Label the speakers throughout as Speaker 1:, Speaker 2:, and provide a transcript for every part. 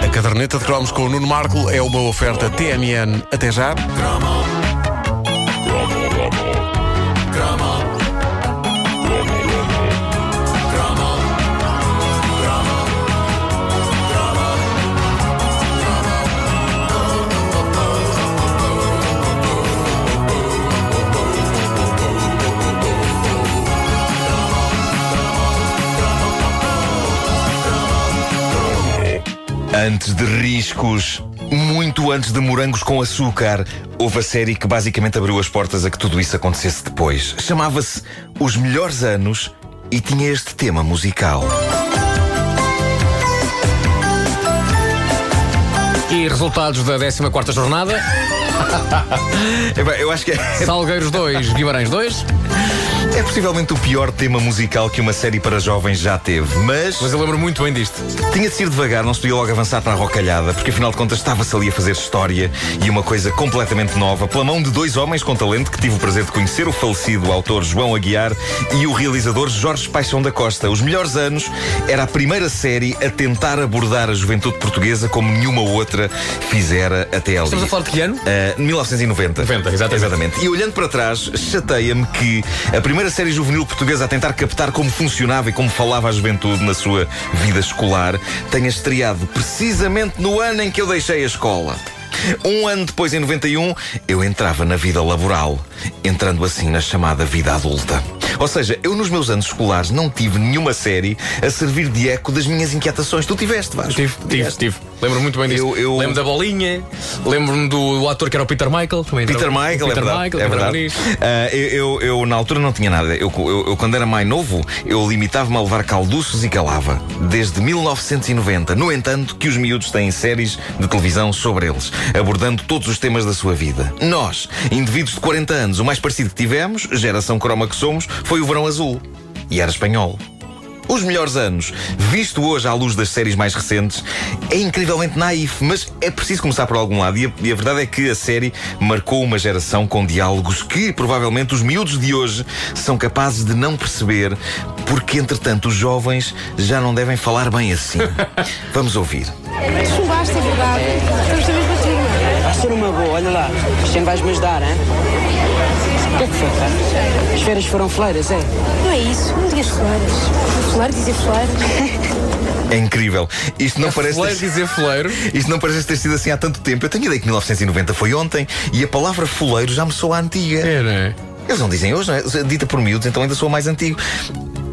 Speaker 1: A caderneta de cromos com o Nuno Marco é uma oferta TMN. Até já.
Speaker 2: Antes de riscos, muito antes de morangos com açúcar, houve a série que basicamente abriu as portas a que tudo isso acontecesse depois. Chamava-se Os Melhores Anos e tinha este tema musical.
Speaker 3: E resultados da 14 jornada:
Speaker 2: Eu acho que é,
Speaker 3: Salgueiros 2, Guimarães 2.
Speaker 2: É possivelmente o pior tema musical que uma série para jovens já teve, mas
Speaker 3: Mas eu lembro muito bem disto.
Speaker 2: tinha de ser devagar, não se podia logo avançar para a rocalhada, porque afinal de contas estava-se ali a fazer história e uma coisa completamente nova, pela mão de dois homens com talento que tive o prazer de conhecer, o falecido autor João Aguiar e o realizador Jorge Paixão da Costa. Os melhores anos era a primeira série a tentar abordar a juventude portuguesa como nenhuma outra fizera até ali.
Speaker 3: Estamos a falar de que ano?
Speaker 2: Uh, 1990.
Speaker 3: 90, exatamente.
Speaker 2: E olhando para trás, chateia-me que a primeira série juvenil portuguesa a tentar captar como funcionava e como falava a juventude na sua vida escolar tenha estreado precisamente no ano em que eu deixei a escola. Um ano depois, em 91, eu entrava na vida laboral, entrando assim na chamada vida adulta. Ou seja, eu nos meus anos escolares não tive nenhuma série a servir de eco das minhas inquietações. Tu tiveste, Vasco?
Speaker 3: Tive, tive, tive. Lembro muito bem disso.
Speaker 2: Eu- eu-
Speaker 3: Lembro da bolinha, lembro-me do ator que era o Peter Michael. Também
Speaker 2: Peter Michael,
Speaker 3: o Peter
Speaker 2: é verdade.
Speaker 3: Michael,
Speaker 2: é verdade. Ah, eu, eu- na altura não tinha nada. Eu, eu- eu, quando era mais novo, eu limitava-me a levar calduços e calava. Desde 1990. No entanto, que os miúdos têm séries de televisão sobre eles, abordando todos os temas da sua vida. Nós, indivíduos de 40 anos, o mais parecido que tivemos, geração croma que somos, foi o Verão Azul. E era espanhol. Os melhores anos, visto hoje à luz das séries mais recentes, é incrivelmente naif, mas é preciso começar por algum lado. E a, e a verdade é que a série marcou uma geração com diálogos que provavelmente os miúdos de hoje são capazes de não perceber, porque entretanto os jovens já não devem falar bem assim. Vamos ouvir.
Speaker 4: Chumbaste, é verdade. Estamos na mesma turma.
Speaker 5: Vai ser uma boa, olha lá. Este ano vais-me ajudar, hein? O que é que foi, cara? As férias foram fleiras, é?
Speaker 4: Não é isso, não digas flores. Flores dizer flores.
Speaker 2: É incrível. Isto não parece.
Speaker 3: Fleiro dizer fleiro.
Speaker 2: Isto não parece ter sido assim há tanto tempo. Eu tenho ideia que 1990 foi ontem e a palavra fuleiro já me soa antiga.
Speaker 3: É, não é?
Speaker 2: Eles não dizem hoje, não é? Dita por miúdos, então ainda sou mais antigo.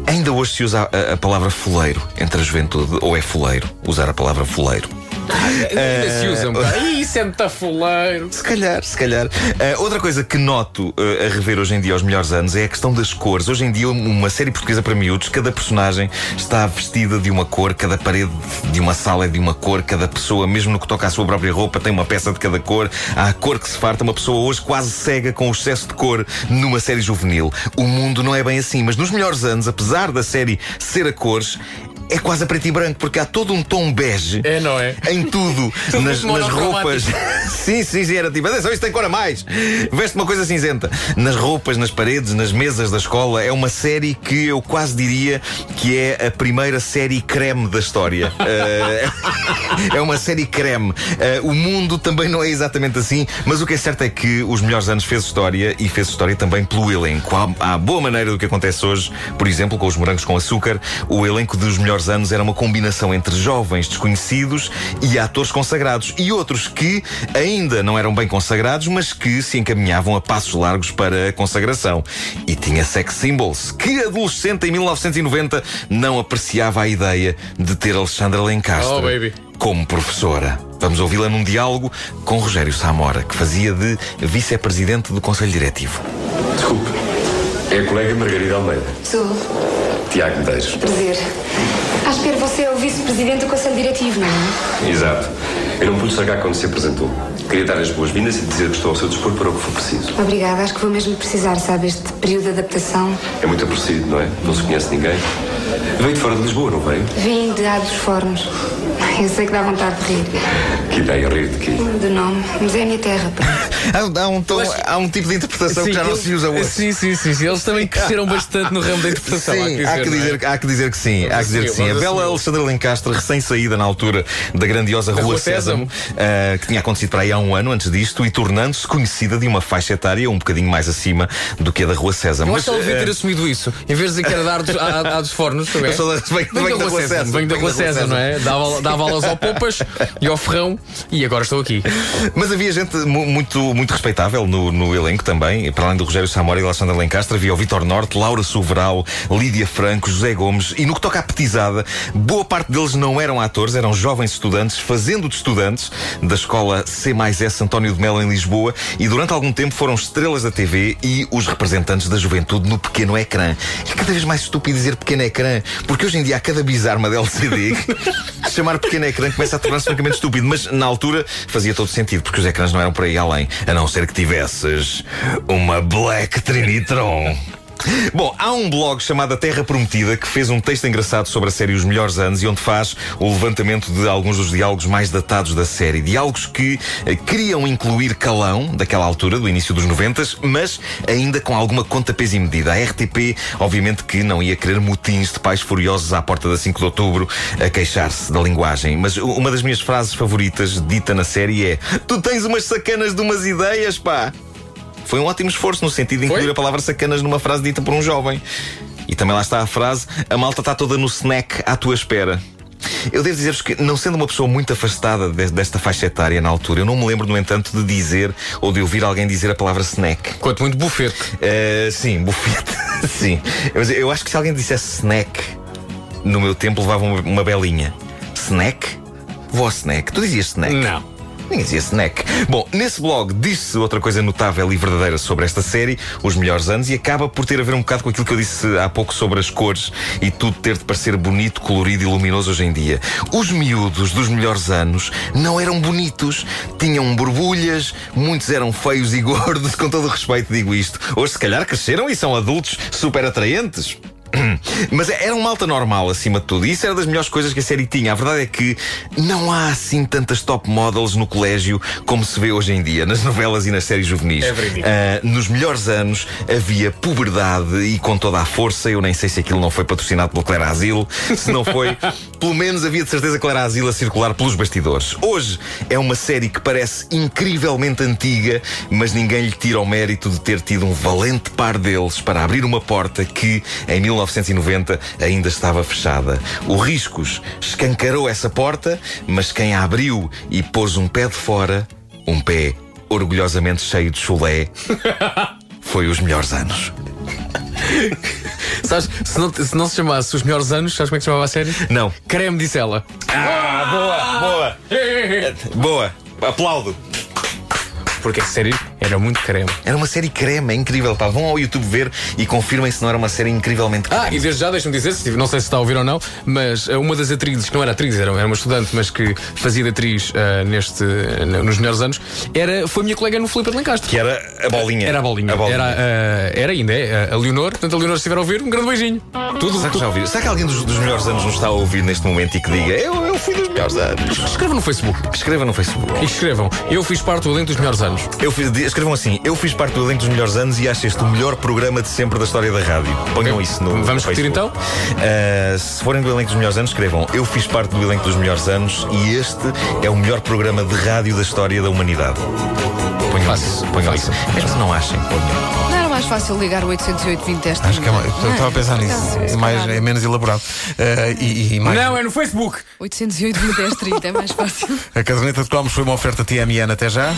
Speaker 2: Ainda hoje se usa a, a palavra fuleiro entre a juventude, ou é fuleiro, usar a palavra fuleiro.
Speaker 3: Ainda se usa bocado. Ih, Isso é muito fuleiro.
Speaker 2: Se calhar, se calhar. Ah, outra coisa que noto ah, a rever hoje em dia aos melhores anos é a questão das cores. Hoje em dia, uma série portuguesa para miúdos, cada personagem está vestida de uma cor, cada parede de uma sala é de uma cor, cada pessoa, mesmo no que toca à sua própria roupa, tem uma peça de cada cor. Há a cor que se farta, uma pessoa hoje quase cega com o excesso de cor numa série juvenil. O mundo não é bem assim, mas nos melhores anos, apesar da série ser a cores, é quase a preto e branco, porque há todo um tom bege
Speaker 3: É, não é?
Speaker 2: em tudo, nas, nas roupas. sim, sim, sim, era tipo, atenção, isto tem cor a mais. Veste uma coisa cinzenta. Nas roupas, nas paredes, nas mesas da escola, é uma série que eu quase diria que é a primeira série creme da história. Eh, é uma série creme. Eh, o mundo também não é exatamente assim, mas o que é certo é que os melhores anos fez história e fez história também pelo elenco. Há, há boa maneira do que acontece hoje, por exemplo, com os morangos com açúcar, o elenco dos melhores anos era uma combinação entre jovens desconhecidos e atores consagrados e outros que ainda não eram bem consagrados, mas que se encaminhavam a passos largos para a consagração. E tinha sex symbols. Que adolescente em 1990 não apreciava a ideia de ter Alexandra Lencastre
Speaker 3: Oh, baby.
Speaker 2: como professora? Vamos ouvi-la num diálogo com Rogério Samora, que fazia de vice-presidente do Conselho Diretivo.
Speaker 6: Desculpe. É a colega Margarida Almeida.
Speaker 7: Sou.
Speaker 6: Tiago Medeiros.
Speaker 7: Prazer. À espera, você é o vice-presidente do Conselho Diretivo, não é?
Speaker 6: Exato. Eu não pude chegar quando se apresentou. Queria dar as boas-vindas e dizer que estou ao seu dispor para o que for preciso.
Speaker 7: Obrigada, acho que vou mesmo precisar, sabe? Este período de adaptação.
Speaker 6: É muito aborrecido, não é? Não se conhece ninguém. Veio de fora de Lisboa, não veio?
Speaker 7: Vim de A dos Fornos. Eu sei que dá vontade de rir.
Speaker 6: Que ideia, rir de quê?
Speaker 7: Do nome. Mas é a minha terra, pá.
Speaker 2: Há, há um tom- há um tipo de interpretação que já não
Speaker 3: eles-
Speaker 2: se usa hoje.
Speaker 3: Sim, sim, sim, sim. Eles também cresceram bastante no ramo da interpretação.
Speaker 2: Sim, há que,
Speaker 3: é?
Speaker 2: dizer, há que dizer que sim. Há que dizer que sim. A bela. Alexandra Lencastre, recém-saída na altura da grandiosa Rua,
Speaker 3: Rua
Speaker 2: Sésamo,
Speaker 3: Sésamo.
Speaker 2: ah, que tinha acontecido para aí há um ano antes disto, e tornando-se conhecida de uma faixa etária um bocadinho mais acima do que a da Rua Sésamo.
Speaker 3: Eu acho que ela devia
Speaker 2: ah,
Speaker 3: ter assumido isso. Em vez de dizer que era dar dos, a, a dos fornos, é?
Speaker 2: Eu sou da- venho- venho da Rua Sésamo.
Speaker 3: Venho da
Speaker 2: Venho
Speaker 3: Rua César, não é? Dava, dava aulas ao Poupas e ao Ferrão e agora estou aqui.
Speaker 2: Mas havia gente mu- muito, muito respeitável no, no elenco também. Para além do Rogério Samora e da Alexandra Lencastre, havia o Vitor Norte, Laura Soveral, Lídia Franco, José Gomes. E no que toca à petizada, boa parte deles não eram atores, eram jovens estudantes, fazendo de estudantes da escola C mais S António de Melo em Lisboa. E durante algum tempo foram estrelas da TV e os representantes da juventude no pequeno ecrã. É cada vez mais estúpido dizer pequeno ecrã, porque hoje em dia há cada bizarma de LCD chamar pequeno ecrã começa a tornar-se francamente estúpido. Mas na altura fazia todo sentido, porque os ecrãs não eram por aí além, a não ser que tivesses uma Black Trinitron. Bom, há um blog chamado Terra Prometida que fez um texto engraçado sobre a série Os Melhores Anos e onde faz o levantamento de alguns dos diálogos mais datados da série. Diálogos que eh, queriam incluir calão, daquela altura, do início dos 90, mas ainda com alguma conta, peso e medida. A RTP, obviamente, que não ia querer motins de pais furiosos à porta da 5 de outubro a queixar-se da linguagem. Mas uma das minhas frases favoritas dita na série é: Tu tens umas sacanas de umas ideias, pá! Foi um ótimo esforço no sentido de incluir
Speaker 3: Foi?
Speaker 2: a palavra sacanas numa frase dita por um jovem. E também lá está a frase: a malta está toda no snack à tua espera. Eu devo dizer-vos que, não sendo uma pessoa muito afastada de- desta faixa etária na altura, eu não me lembro, no entanto, de dizer ou de ouvir alguém dizer a palavra snack.
Speaker 3: Quanto muito bufete.
Speaker 2: Uh, sim, bufete. sim. Mas eu acho que se alguém dissesse snack, no meu tempo levava uma, uma belinha. Snack? Vou ao snack. Tu dizias snack?
Speaker 3: Não.
Speaker 2: Ninguém dizia snack. Bom, nesse blog diz-se outra coisa notável e verdadeira sobre esta série, Os Melhores Anos, e acaba por ter a ver um bocado com aquilo que eu disse há pouco sobre as cores e tudo ter de parecer bonito, colorido e luminoso hoje em dia. Os miúdos dos melhores anos não eram bonitos, tinham borbulhas, muitos eram feios e gordos, com todo o respeito digo isto. Hoje, se calhar, cresceram e são adultos super atraentes. Mas era um malta normal, acima de tudo. E isso era das melhores coisas que a série tinha. A verdade é que não há assim tantas top models no colégio como se vê hoje em dia, nas novelas e nas séries juvenis.
Speaker 3: É.
Speaker 2: Ah, nos melhores anos havia puberdade e com toda a força. Eu nem sei se aquilo não foi patrocinado pelo Claire Asile. Se não foi, pelo menos havia de certeza Claire Asile a circular pelos bastidores. Hoje é uma série que parece incrivelmente antiga, mas ninguém lhe tira o mérito de ter tido um valente par deles para abrir uma porta que, em 1990, ainda estava fechada. O Riscos escancarou essa porta, mas quem a abriu e pôs um pé de fora, um pé orgulhosamente cheio de chulé, foi os melhores anos.
Speaker 3: Sabes, se não, se não se chamasse Os Melhores Anos, sabes como é que se chamava a série?
Speaker 2: Não.
Speaker 3: Creme, disse ela.
Speaker 2: Ah, boa, boa. Boa. Aplaudo.
Speaker 3: Porque a série era muito creme.
Speaker 2: Era uma série creme, é incrível. Pá. Vão ao YouTube ver e confirmem se não era uma série incrivelmente creme.
Speaker 3: Ah, e desde já deixa-me dizer, se- não sei se está a ouvir ou não, mas eh, uma das atrizes, que não era atriz, era, era uma estudante, mas que fazia de atriz eh, neste, eh, nos melhores anos, era, foi minha colega no Felipe de Lencastre.
Speaker 2: Que era a bolinha.
Speaker 3: Era a bolinha.
Speaker 2: A bolinha.
Speaker 3: Era, eh, era ainda, é a Leonor. Portanto, a Leonor, se estiver a ouvir, um grande beijinho. Tudo,
Speaker 2: Será que já ouviram? Será que alguém dos, dos melhores anos nos está a ouvir neste momento e que diga eu, eu fui dos melhores anos?
Speaker 3: Escrevam no Facebook.
Speaker 2: Escreva no Facebook.
Speaker 3: E escrevam. Eu fiz parte do elenco dos melhores anos.
Speaker 2: Eu fiz, escrevam assim: Eu fiz parte do elenco dos melhores anos e acho este o melhor programa de sempre da história da rádio. Ponham isso no.
Speaker 3: Vamos repetir,
Speaker 2: Facebook. Ah, se forem do elenco dos melhores anos, escrevam: Eu fiz parte do elenco dos melhores anos e este é o melhor programa de rádio da história da humanidade. Ponham
Speaker 3: Fácil,
Speaker 2: isso. Ponham
Speaker 3: fácil.
Speaker 2: isso. Mesmo que não achem, ponham.
Speaker 8: Não era mais fácil ligar o 808 20 10
Speaker 1: Acho que é mais, eu estava a pensar nisso. É, mais, é menos elaborado. Eh, e, e mais.
Speaker 3: Não, é no Facebook.
Speaker 8: 808 20 10 30 é mais fácil.
Speaker 1: A caderneta de cromos foi uma oferta TMN até já.